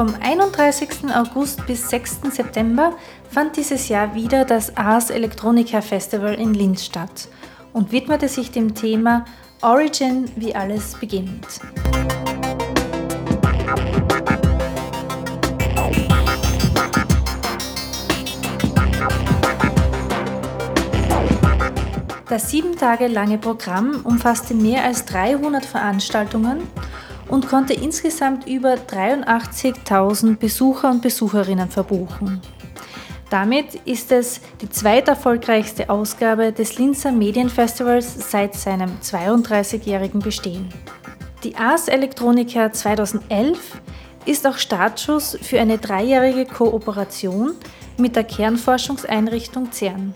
Vom 31. August bis 6. September fand dieses Jahr wieder das Ars Electronica Festival in Linz statt und widmete sich dem Thema Origin, wie alles beginnt. Das sieben Tage lange Programm umfasste mehr als 300 Veranstaltungen und konnte insgesamt über 83.000 Besucher und Besucherinnen verbuchen. Damit ist es die zweiterfolgreichste Ausgabe des Linzer Medienfestivals seit seinem 32-jährigen Bestehen. Die Ars Electronica 2011 ist auch Startschuss für eine dreijährige Kooperation mit der Kernforschungseinrichtung CERN.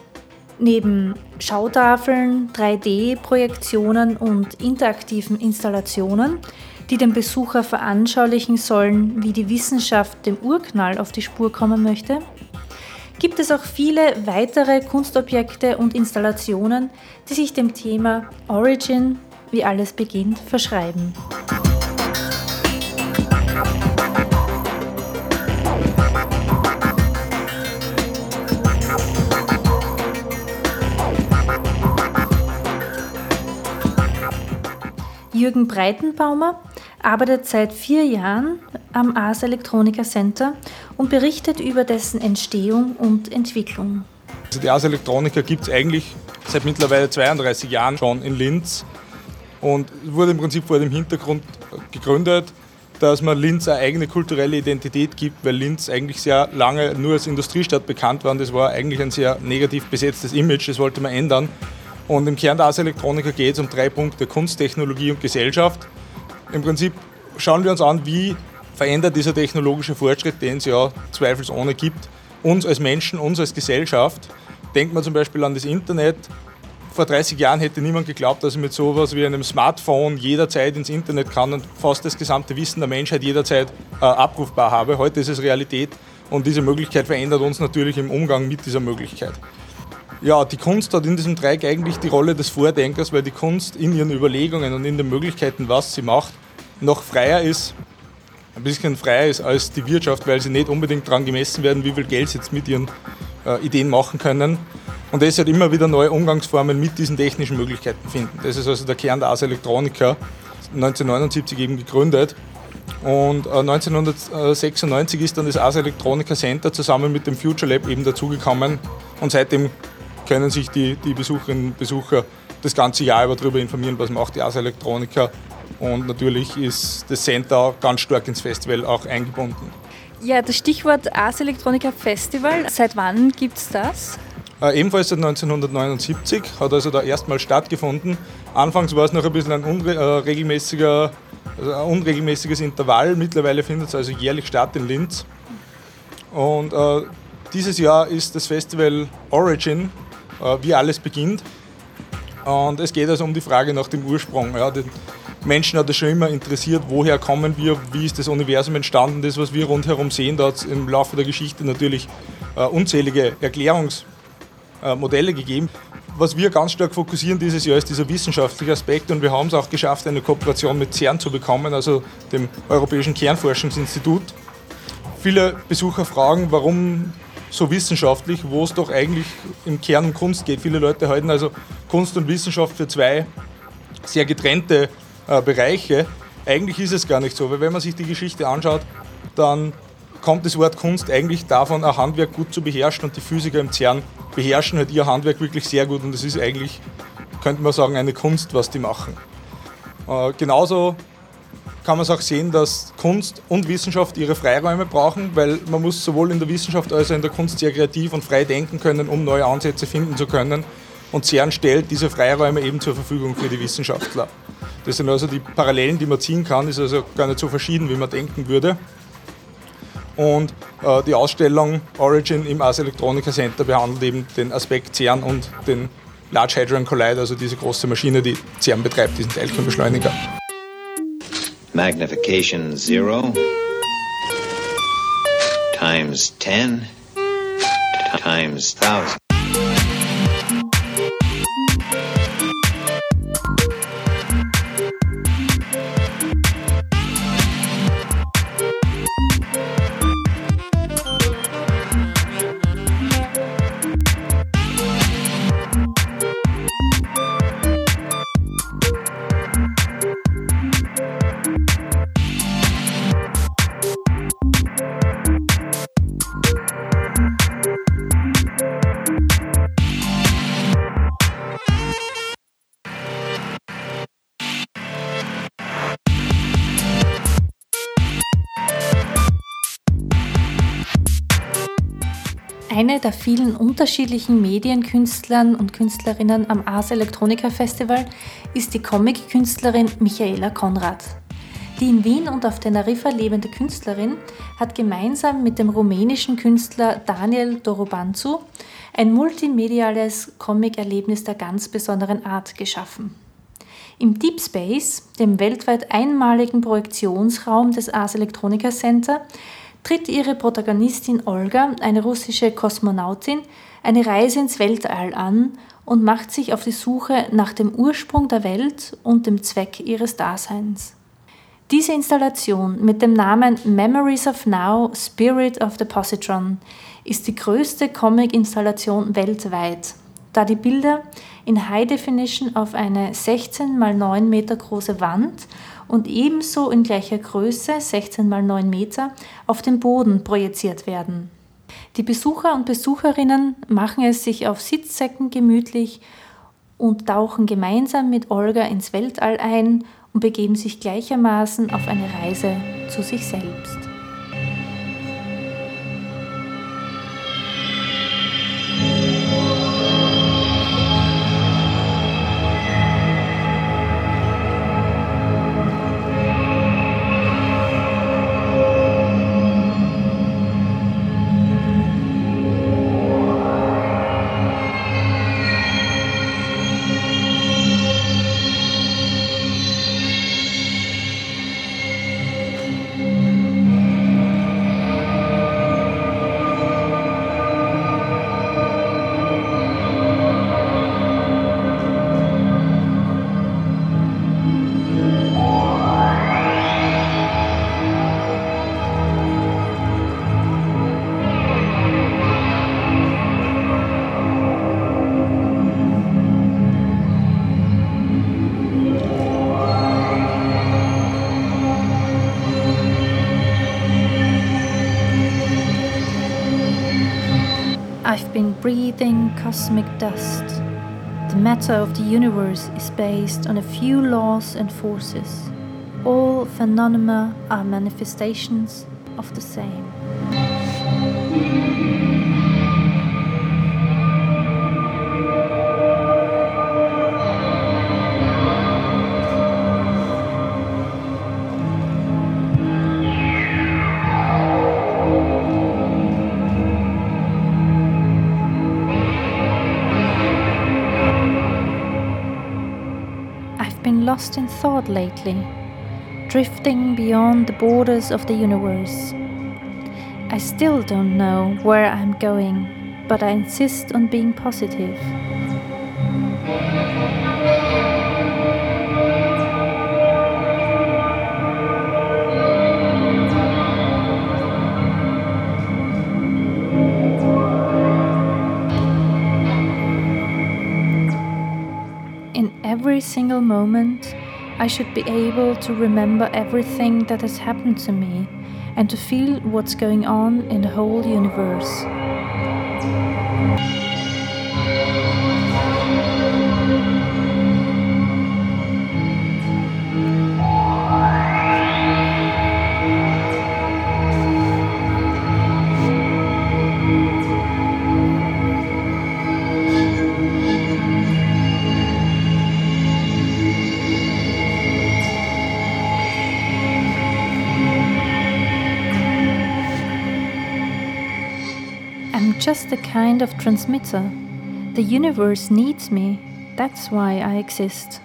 Neben Schautafeln, 3D-Projektionen und interaktiven Installationen, die dem Besucher veranschaulichen sollen, wie die Wissenschaft dem Urknall auf die Spur kommen möchte, gibt es auch viele weitere Kunstobjekte und Installationen, die sich dem Thema Origin, wie alles beginnt, verschreiben. Jürgen Breitenbaumer arbeitet seit vier Jahren am Ars Electronica Center und berichtet über dessen Entstehung und Entwicklung. Also die Ars Electronica gibt es eigentlich seit mittlerweile 32 Jahren schon in Linz und wurde im Prinzip vor dem Hintergrund gegründet, dass man Linz eine eigene kulturelle Identität gibt, weil Linz eigentlich sehr lange nur als Industriestadt bekannt war und das war eigentlich ein sehr negativ besetztes Image, das wollte man ändern. Und im Kern der Ars Electronica geht es um drei Punkte, Kunst, Technologie und Gesellschaft. Im Prinzip schauen wir uns an, wie verändert dieser technologische Fortschritt, den es ja zweifelsohne gibt, uns als Menschen, uns als Gesellschaft. Denkt man zum Beispiel an das Internet. Vor 30 Jahren hätte niemand geglaubt, dass ich mit sowas wie einem Smartphone jederzeit ins Internet kann und fast das gesamte Wissen der Menschheit jederzeit äh, abrufbar habe. Heute ist es Realität und diese Möglichkeit verändert uns natürlich im Umgang mit dieser Möglichkeit. Ja, die Kunst hat in diesem Dreieck eigentlich die Rolle des Vordenkers, weil die Kunst in ihren Überlegungen und in den Möglichkeiten, was sie macht, noch freier ist, ein bisschen freier ist als die Wirtschaft, weil sie nicht unbedingt daran gemessen werden, wie viel Geld sie jetzt mit ihren äh, Ideen machen können. Und deshalb immer wieder neue Umgangsformen mit diesen technischen Möglichkeiten finden. Das ist also der Kern der Ars Electronica, 1979 eben gegründet. Und 1996 äh, ist dann das Ars Electronica Center zusammen mit dem Future Lab eben dazugekommen. Und seitdem können sich die, die Besucherinnen und Besucher das ganze Jahr über darüber informieren, was macht die Ars Electronica. Und natürlich ist das Center ganz stark ins Festival auch eingebunden. Ja, das Stichwort Ars Electronica Festival, seit wann gibt es das? Äh, ebenfalls seit 1979, hat also da erstmal stattgefunden. Anfangs war es noch ein bisschen ein unregelmäßiger, also ein unregelmäßiges Intervall. Mittlerweile findet es also jährlich statt in Linz. Und äh, dieses Jahr ist das Festival Origin äh, wie alles beginnt. Und es geht also um die Frage nach dem Ursprung. Ja, den Menschen hat es schon immer interessiert, woher kommen wir, wie ist das Universum entstanden, das, was wir rundherum sehen. Da hat es im Laufe der Geschichte natürlich äh, unzählige Erklärungsmodelle äh, gegeben. Was wir ganz stark fokussieren dieses Jahr ist dieser wissenschaftliche Aspekt und wir haben es auch geschafft, eine Kooperation mit CERN zu bekommen, also dem Europäischen Kernforschungsinstitut. Viele Besucher fragen, warum so wissenschaftlich, wo es doch eigentlich im Kern um Kunst geht. Viele Leute halten also Kunst und Wissenschaft für zwei sehr getrennte äh, Bereiche. Eigentlich ist es gar nicht so, weil wenn man sich die Geschichte anschaut, dann kommt das Wort Kunst eigentlich davon, ein Handwerk gut zu beherrschen und die Physiker im CERN beherrschen halt ihr Handwerk wirklich sehr gut und es ist eigentlich, könnte man sagen, eine Kunst, was die machen. Äh, genauso kann man es auch sehen, dass Kunst und Wissenschaft ihre Freiräume brauchen, weil man muss sowohl in der Wissenschaft als auch in der Kunst sehr kreativ und frei denken können, um neue Ansätze finden zu können. Und CERN stellt diese Freiräume eben zur Verfügung für die Wissenschaftler. Das sind also die Parallelen, die man ziehen kann, ist also gar nicht so verschieden, wie man denken würde. Und äh, die Ausstellung Origin im Ars Electronica Center behandelt eben den Aspekt CERN und den Large Hadron Collider, also diese große Maschine, die CERN betreibt, diesen Teilchenbeschleuniger. magnification 0 times 10 times 1000. Eine der vielen unterschiedlichen Medienkünstlern und Künstlerinnen am Ars Electronica Festival ist die Comic-Künstlerin Michaela Konrad. Die in Wien und auf Teneriffa lebende Künstlerin hat gemeinsam mit dem rumänischen Künstler Daniel Dorobanzu ein multimediales Comic-Erlebnis der ganz besonderen Art geschaffen. Im Deep Space, dem weltweit einmaligen Projektionsraum des Ars Electronica Center, tritt ihre Protagonistin Olga, eine russische Kosmonautin, eine Reise ins Weltall an und macht sich auf die Suche nach dem Ursprung der Welt und dem Zweck ihres Daseins. Diese Installation mit dem Namen Memories of Now Spirit of the Positron ist die größte Comic-Installation weltweit, da die Bilder in High Definition auf eine 16 x 9 Meter große Wand und ebenso in gleicher Größe 16 x 9 Meter auf den Boden projiziert werden. Die Besucher und Besucherinnen machen es sich auf Sitzsäcken gemütlich und tauchen gemeinsam mit Olga ins Weltall ein und begeben sich gleichermaßen auf eine Reise zu sich selbst. Breathing cosmic dust. The matter of the universe is based on a few laws and forces. All phenomena are manifestations of the same. Lost in thought lately, drifting beyond the borders of the universe. I still don't know where I'm going, but I insist on being positive. Single moment, I should be able to remember everything that has happened to me and to feel what's going on in the whole universe. Just a kind of transmitter. The universe needs me, that's why I exist.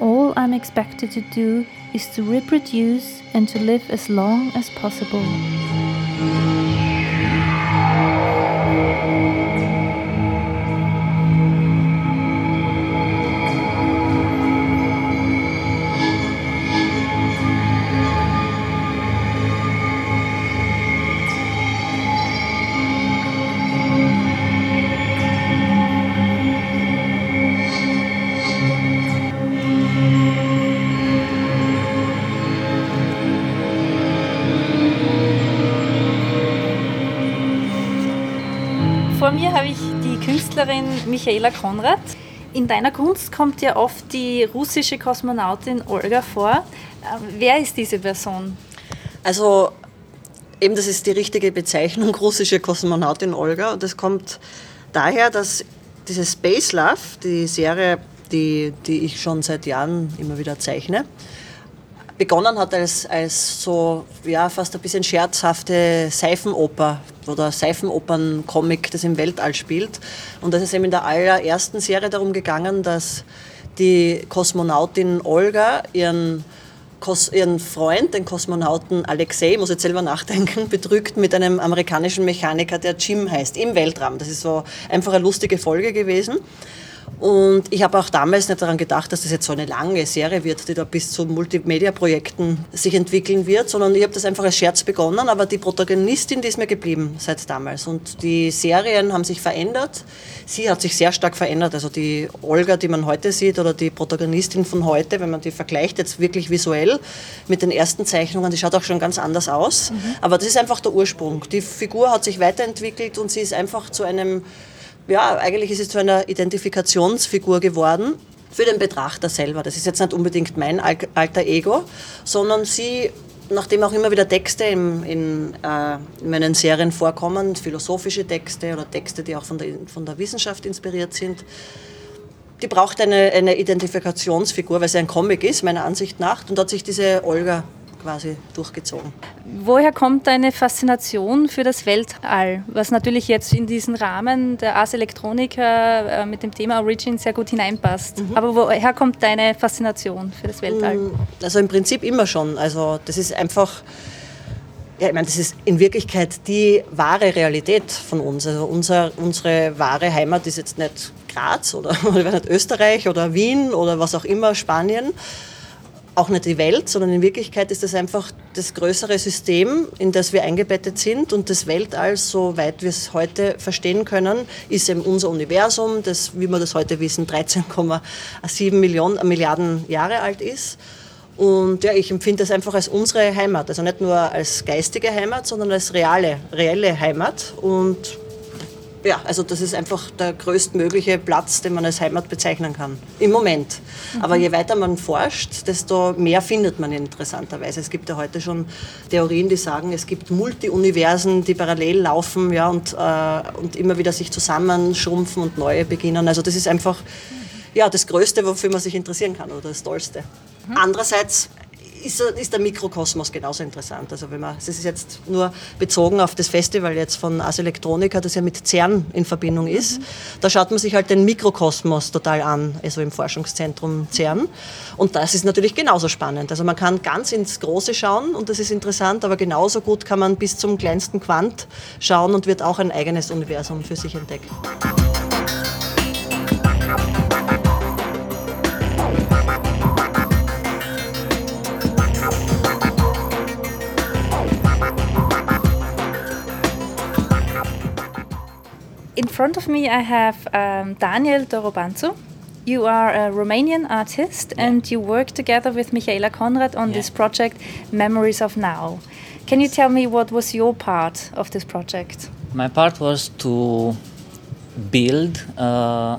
All I'm expected to do is to reproduce and to live as long as possible. Michaela Konrad. In deiner Kunst kommt ja oft die russische Kosmonautin Olga vor. Ähm, wer ist diese Person? Also Eben, das ist die richtige Bezeichnung, russische Kosmonautin Olga. Und das kommt daher, dass diese Space Love, die Serie, die, die ich schon seit Jahren immer wieder zeichne, begonnen hat als, als so ja, fast ein bisschen scherzhafte Seifenoper oder Seifenopern-Comic, das im Weltall spielt. Und das ist eben in der allerersten Serie darum gegangen, dass die Kosmonautin Olga ihren, Kos ihren Freund, den Kosmonauten Alexei, muss jetzt selber nachdenken, betrügt mit einem amerikanischen Mechaniker, der Jim heißt, im Weltraum. Das ist so einfach eine lustige Folge gewesen. Und ich habe auch damals nicht daran gedacht, dass das jetzt so eine lange Serie wird, die da bis zu Multimedia-Projekten sich entwickeln wird, sondern ich habe das einfach als Scherz begonnen. Aber die Protagonistin, die ist mir geblieben seit damals. Und die Serien haben sich verändert. Sie hat sich sehr stark verändert. Also die Olga, die man heute sieht, oder die Protagonistin von heute, wenn man die vergleicht, jetzt wirklich visuell mit den ersten Zeichnungen, die schaut auch schon ganz anders aus. Mhm. Aber das ist einfach der Ursprung. Die Figur hat sich weiterentwickelt und sie ist einfach zu einem ja, eigentlich ist es zu einer Identifikationsfigur geworden für den Betrachter selber. Das ist jetzt nicht unbedingt mein alter Ego, sondern sie, nachdem auch immer wieder Texte in, in, äh, in meinen Serien vorkommen, philosophische Texte oder Texte, die auch von der, von der Wissenschaft inspiriert sind, die braucht eine, eine Identifikationsfigur, weil sie ein Comic ist, meiner Ansicht nach. Und da hat sich diese Olga quasi durchgezogen. Woher kommt deine Faszination für das Weltall, was natürlich jetzt in diesen Rahmen der Ars Electronica äh, mit dem Thema Origin sehr gut hineinpasst? Mhm. Aber woher kommt deine Faszination für das Weltall? Mm, also im Prinzip immer schon. Also das ist einfach ja, ich meine, das ist in Wirklichkeit die wahre Realität von uns. Also unser, unsere wahre Heimat ist jetzt nicht Graz oder, oder nicht Österreich oder Wien oder was auch immer, Spanien, auch nicht die Welt, sondern in Wirklichkeit ist das einfach das größere System, in das wir eingebettet sind. Und das Weltall, soweit wir es heute verstehen können, ist eben unser Universum, das, wie wir das heute wissen, 13,7 Millionen, Milliarden Jahre alt ist. Und ja, ich empfinde das einfach als unsere Heimat. Also nicht nur als geistige Heimat, sondern als reale, reelle Heimat. Und ja, also das ist einfach der größtmögliche Platz, den man als Heimat bezeichnen kann. Im Moment. Mhm. Aber je weiter man forscht, desto mehr findet man interessanterweise. Es gibt ja heute schon Theorien, die sagen, es gibt Multi-Universen, die parallel laufen ja, und, äh, und immer wieder sich zusammenschrumpfen und neue beginnen. Also das ist einfach ja, das Größte, wofür man sich interessieren kann oder das Tollste. Mhm. Andererseits ist, ist der Mikrokosmos genauso interessant. Also wenn man, das ist jetzt nur bezogen auf das Festival jetzt von Ars Electronica, das ja mit CERN in Verbindung ist. Mhm. Da schaut man sich halt den Mikrokosmos total an, also im Forschungszentrum CERN. Und das ist natürlich genauso spannend. Also man kann ganz ins Große schauen und das ist interessant, aber genauso gut kann man bis zum kleinsten Quant schauen und wird auch ein eigenes Universum für sich entdecken. Front of me, I have um, Daniel Dorobanzu. You are a Romanian artist yeah. and you work together with Michaela Konrad on yeah. this project, Memories of Now. Can you tell me what was your part of this project? My part was to build a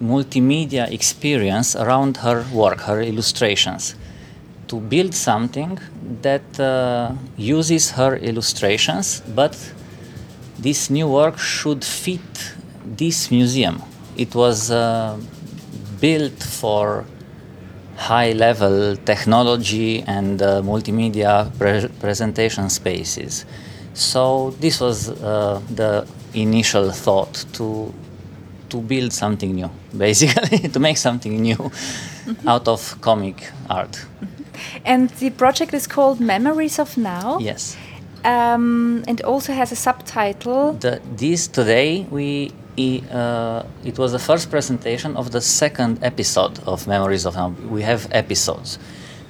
multimedia experience around her work, her illustrations. To build something that uh, uses her illustrations but this new work should fit this museum. It was uh, built for high level technology and uh, multimedia pre presentation spaces. So this was uh, the initial thought to to build something new, basically to make something new mm -hmm. out of comic art. Mm -hmm. And the project is called Memories of Now. Yes um, and also has a subtitle. The, this today we uh, it was the first presentation of the second episode of Memories of Now. We have episodes,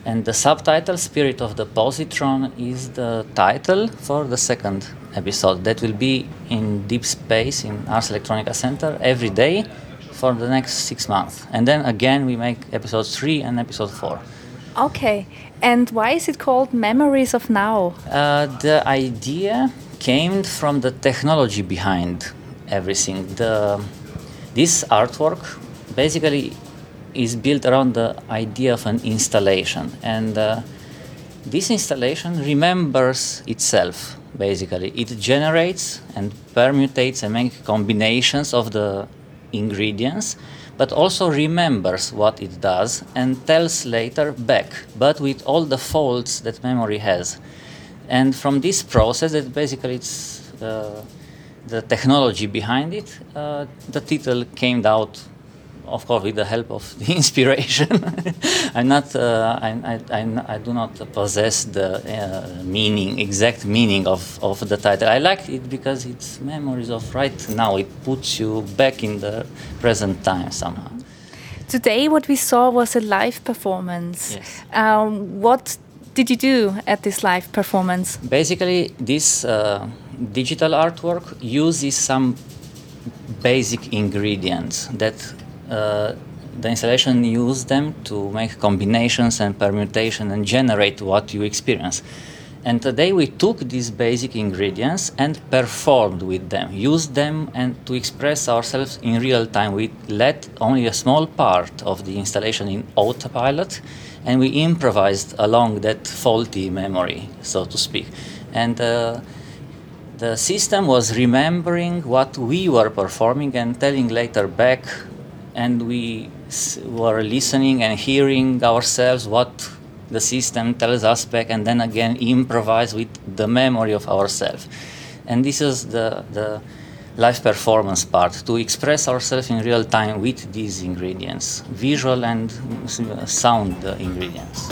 and the subtitle "Spirit of the Positron" is the title for the second episode. That will be in deep space in Ars Electronica Center every day for the next six months, and then again we make episode three and episode four. Okay, and why is it called Memories of Now? Uh, the idea came from the technology behind everything. The, this artwork basically is built around the idea of an installation, and uh, This installation remembers itself, basically. It generates and permutates and makes combinations of the ingredients, but also remembers what it does and tells later back, but with all the faults that memory has. And from this process, that basically it's uh, the technology behind it, uh, the title came out of course, with the help of the inspiration. I'm not, uh, I, I, I, do not possess the uh, meaning, exact meaning of, of the title. I like it because it's memories of right now. It puts you back in the present time somehow. Today, what we saw was a live performance. Yes. Um, what did you do at this live performance? Basically, this uh, digital artwork uses some basic ingredients that the installation used them to make combinations and permutation and generate what you experience. And today we took these basic ingredients and performed with them, used them and to express ourselves in real time. We let only a small part of the installation in autopilot and we improvised along that faulty memory, so to speak. And uh, the system was remembering what we were performing and telling later back and we were listening and hearing ourselves what the system tells us back and then again improvise with the memory of ourselves. And this is the, the live performance part to express ourselves in real time with these ingredients visual and uh, sound ingredients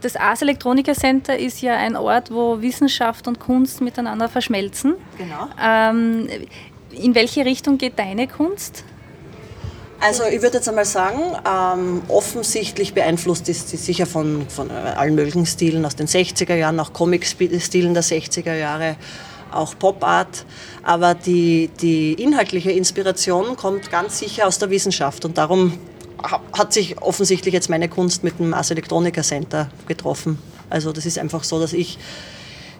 Das Ars Electronica Center ist ja ein Ort, wo Wissenschaft und Kunst miteinander verschmelzen. Genau. Ähm, in welche Richtung geht deine Kunst? Also ich würde jetzt einmal sagen, ähm, offensichtlich beeinflusst ist sie sicher von, von allen möglichen Stilen aus den 60er Jahren, auch Comic-Stilen der 60er Jahre, auch Pop-Art. Aber die, die inhaltliche Inspiration kommt ganz sicher aus der Wissenschaft und darum hat sich offensichtlich jetzt meine Kunst mit dem Ars Electronica Center getroffen. Also das ist einfach so, dass ich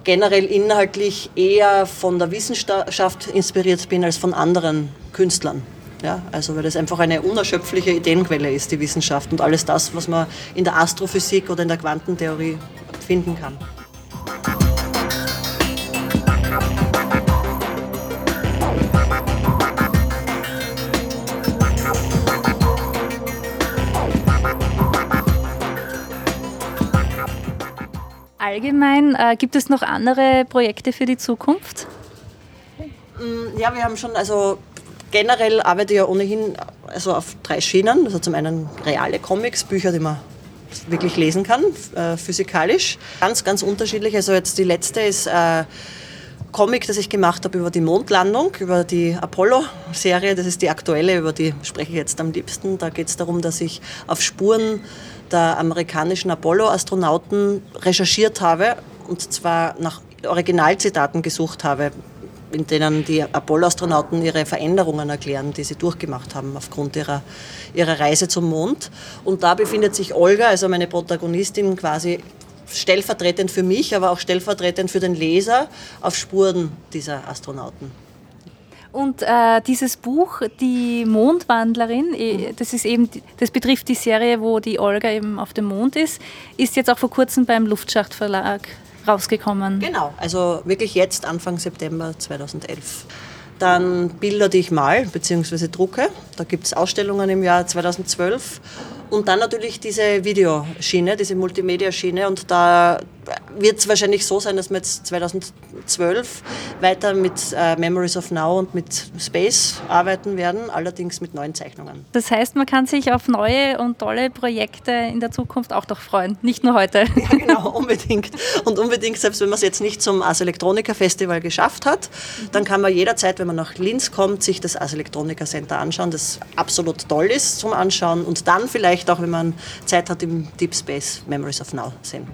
generell inhaltlich eher von der Wissenschaft inspiriert bin als von anderen Künstlern. Ja, also weil das einfach eine unerschöpfliche Ideenquelle ist, die Wissenschaft und alles das, was man in der Astrophysik oder in der Quantentheorie finden kann. Allgemein, äh, gibt es noch andere Projekte für die Zukunft? Mm, ja, wir haben schon, also generell arbeite ich ja ohnehin also auf drei Schienen. Also zum einen reale Comics, Bücher, die man wirklich lesen kann, äh, physikalisch. Ganz, ganz unterschiedlich. Also jetzt die letzte ist äh, Comic, das ich gemacht habe über die Mondlandung, über die Apollo-Serie. Das ist die aktuelle, über die spreche ich jetzt am liebsten. Da geht es darum, dass ich auf Spuren der amerikanischen Apollo-Astronauten recherchiert habe und zwar nach Originalzitaten gesucht habe, in denen die Apollo-Astronauten ihre Veränderungen erklären, die sie durchgemacht haben aufgrund ihrer, ihrer Reise zum Mond. Und da befindet sich Olga, also meine Protagonistin, quasi stellvertretend für mich, aber auch stellvertretend für den Leser auf Spuren dieser Astronauten. Und äh, dieses Buch, die Mondwandlerin, das ist eben, das betrifft die Serie, wo die Olga eben auf dem Mond ist, ist jetzt auch vor kurzem beim Luftschachtverlag rausgekommen. Genau, also wirklich jetzt Anfang September 2011. Dann Bilder, die ich mal bzw. drucke. Da gibt es Ausstellungen im Jahr 2012 und dann natürlich diese Videoschiene, diese Multimedia-Schiene. Und da wird es wahrscheinlich so sein, dass wir jetzt 2012 weiter mit äh, Memories of Now und mit Space arbeiten werden, allerdings mit neuen Zeichnungen. Das heißt, man kann sich auf neue und tolle Projekte in der Zukunft auch noch freuen, nicht nur heute. Ja, genau, unbedingt. Und unbedingt, selbst wenn man es jetzt nicht zum Ars Electronica Festival geschafft hat, dann kann man jederzeit, wenn man nach Linz kommt, sich das Ars Electronica Center anschauen, das absolut toll ist zum Anschauen und dann vielleicht vielleicht auch, wenn man Zeit hat, im Deep Space Memories of Now sehen.